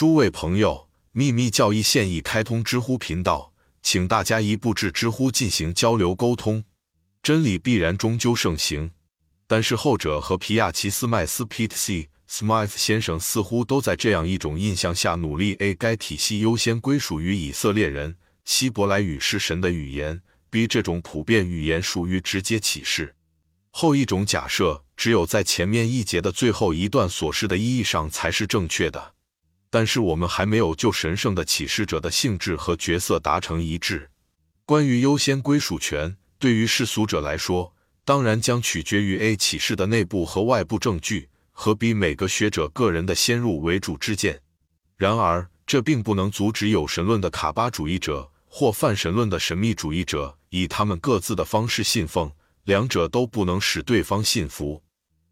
诸位朋友，秘密教义现已开通知乎频道，请大家一步至知乎进行交流沟通。真理必然终究盛行，但是后者和皮亚奇斯麦斯 （Pete C. Smith） 先生似乎都在这样一种印象下努力：a 该体系优先归属于以色列人，希伯来语是神的语言；b 这种普遍语言属于直接启示。后一种假设，只有在前面一节的最后一段所示的意义上才是正确的。但是我们还没有就神圣的启示者的性质和角色达成一致。关于优先归属权，对于世俗者来说，当然将取决于 A 启示的内部和外部证据，和比每个学者个人的先入为主之见。然而，这并不能阻止有神论的卡巴主义者或泛神论的神秘主义者以他们各自的方式信奉。两者都不能使对方信服。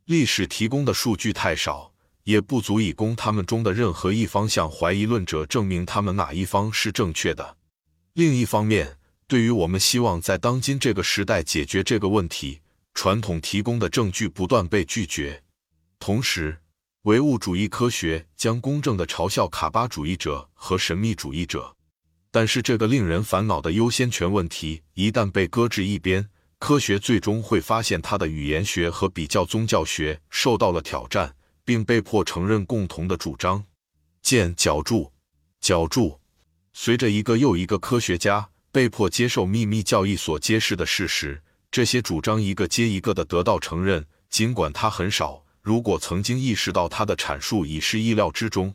历史提供的数据太少，也不足以供他们中的任何一方向怀疑论者证明他们哪一方是正确的。另一方面，对于我们希望在当今这个时代解决这个问题，传统提供的证据不断被拒绝。同时，唯物主义科学将公正地嘲笑卡巴主义者和神秘主义者。但是，这个令人烦恼的优先权问题一旦被搁置一边，科学最终会发现，它的语言学和比较宗教学受到了挑战，并被迫承认共同的主张。见脚注。脚注。随着一个又一个科学家被迫接受秘密教义所揭示的事实，这些主张一个接一个的得到承认，尽管他很少。如果曾经意识到他的阐述已是意料之中。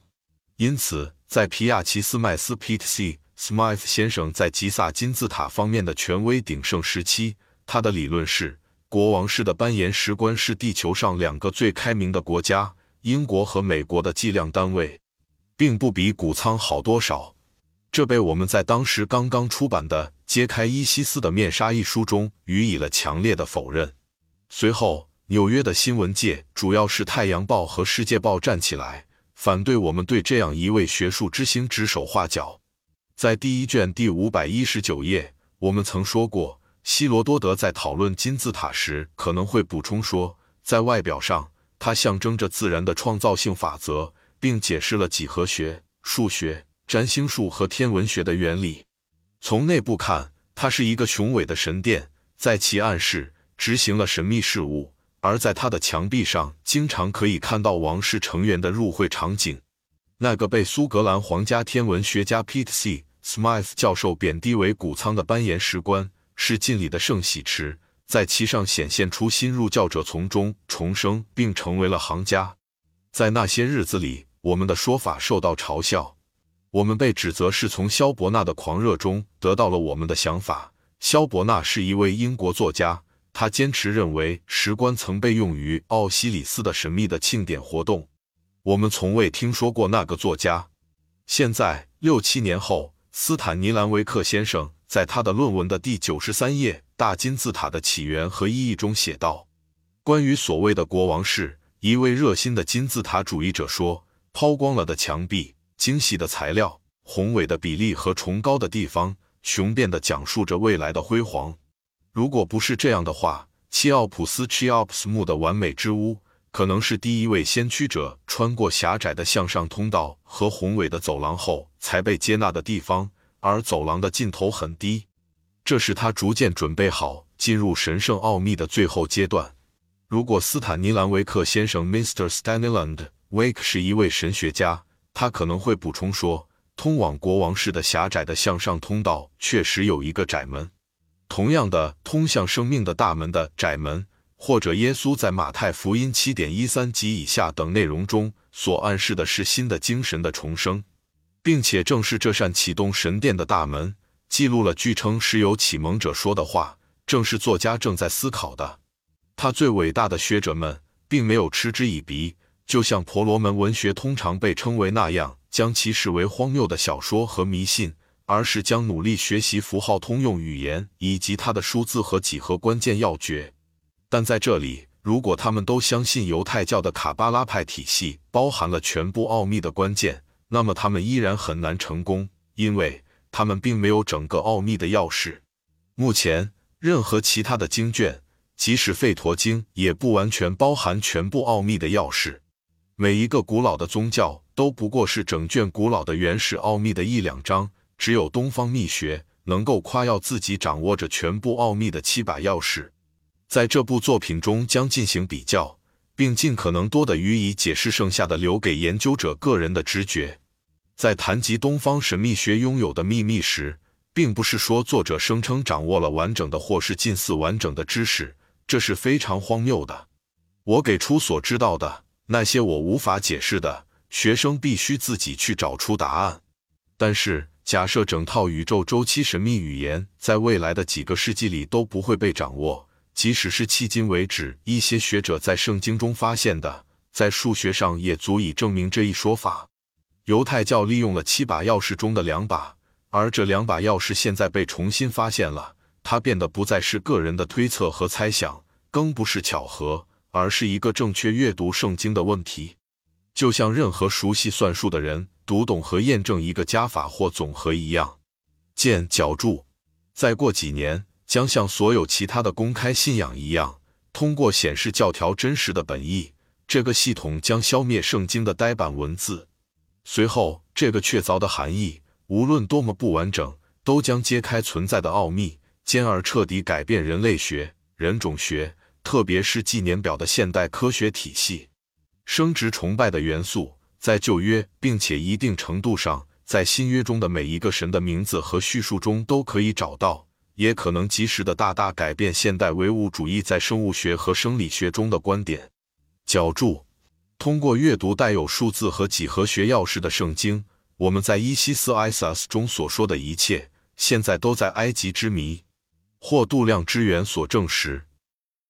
因此，在皮亚奇斯麦斯 （Pete C. Smith） 先生在吉萨金字塔方面的权威鼎盛时期。他的理论是，国王式的斑岩石棺是地球上两个最开明的国家——英国和美国的计量单位，并不比谷仓好多少。这被我们在当时刚刚出版的《揭开伊西斯的面纱》一书中予以了强烈的否认。随后，纽约的新闻界，主要是《太阳报》和《世界报》站起来，反对我们对这样一位学术之星指手画脚。在第一卷第五百一十九页，我们曾说过。希罗多德在讨论金字塔时可能会补充说，在外表上，它象征着自然的创造性法则，并解释了几何学、数学、占星术和天文学的原理。从内部看，它是一个雄伟的神殿，在其暗示执行了神秘事务；而在它的墙壁上，经常可以看到王室成员的入会场景。那个被苏格兰皇家天文学家 Pete C. Smith 教授贬低为谷仓的斑岩石棺。是敬礼的圣洗池，在其上显现出新入教者从中重生，并成为了行家。在那些日子里，我们的说法受到嘲笑，我们被指责是从萧伯纳的狂热中得到了我们的想法。萧伯纳是一位英国作家，他坚持认为石棺曾被用于奥西里斯的神秘的庆典活动。我们从未听说过那个作家。现在六七年后，斯坦尼兰维克先生。在他的论文的第九十三页，《大金字塔的起源和意义》中写道：“关于所谓的国王室，一位热心的金字塔主义者说，抛光了的墙壁、精细的材料、宏伟的比例和崇高的地方，雄辩地讲述着未来的辉煌。如果不是这样的话，七奥普斯 （Cheops） 墓的完美之屋，可能是第一位先驱者穿过狭窄的向上通道和宏伟的走廊后才被接纳的地方。”而走廊的尽头很低，这是他逐渐准备好进入神圣奥秘的最后阶段。如果斯坦尼兰维克先生 （Mr. Staniland Wake） 是一位神学家，他可能会补充说，通往国王室的狭窄的向上通道确实有一个窄门。同样的，通向生命的大门的窄门，或者耶稣在马太福音七点一三及以下等内容中所暗示的是新的精神的重生。并且正是这扇启动神殿的大门，记录了据称是由启蒙者说的话。正是作家正在思考的。他最伟大的学者们并没有嗤之以鼻，就像婆罗门文学通常被称为那样，将其视为荒谬的小说和迷信，而是将努力学习符号通用语言以及它的数字和几何关键要诀。但在这里，如果他们都相信犹太教的卡巴拉派体系包含了全部奥秘的关键，那么他们依然很难成功，因为他们并没有整个奥秘的钥匙。目前，任何其他的经卷，即使《吠陀经》，也不完全包含全部奥秘的钥匙。每一个古老的宗教都不过是整卷古老的原始奥秘的一两章，只有东方秘学能够夸耀自己掌握着全部奥秘的七把钥匙。在这部作品中将进行比较，并尽可能多的予以解释，剩下的留给研究者个人的直觉。在谈及东方神秘学拥有的秘密时，并不是说作者声称掌握了完整的或是近似完整的知识，这是非常荒谬的。我给出所知道的那些我无法解释的，学生必须自己去找出答案。但是，假设整套宇宙周期神秘语言在未来的几个世纪里都不会被掌握，即使是迄今为止一些学者在圣经中发现的，在数学上也足以证明这一说法。犹太教利用了七把钥匙中的两把。而这两把钥匙现在被重新发现了，它变得不再是个人的推测和猜想，更不是巧合，而是一个正确阅读圣经的问题。就像任何熟悉算术的人读懂和验证一个加法或总和一样。见脚注。再过几年，将像所有其他的公开信仰一样，通过显示教条真实的本意，这个系统将消灭圣经的呆板文字。随后，这个确凿的含义。无论多么不完整，都将揭开存在的奥秘，进而彻底改变人类学、人种学，特别是纪年表的现代科学体系。生殖崇拜的元素在旧约，并且一定程度上在新约中的每一个神的名字和叙述中都可以找到，也可能及时的大大改变现代唯物主义在生物学和生理学中的观点。脚注：通过阅读带有数字和几何学钥匙的圣经。我们在伊西斯 （Isis） 中所说的一切，现在都在埃及之谜或度量之源所证实。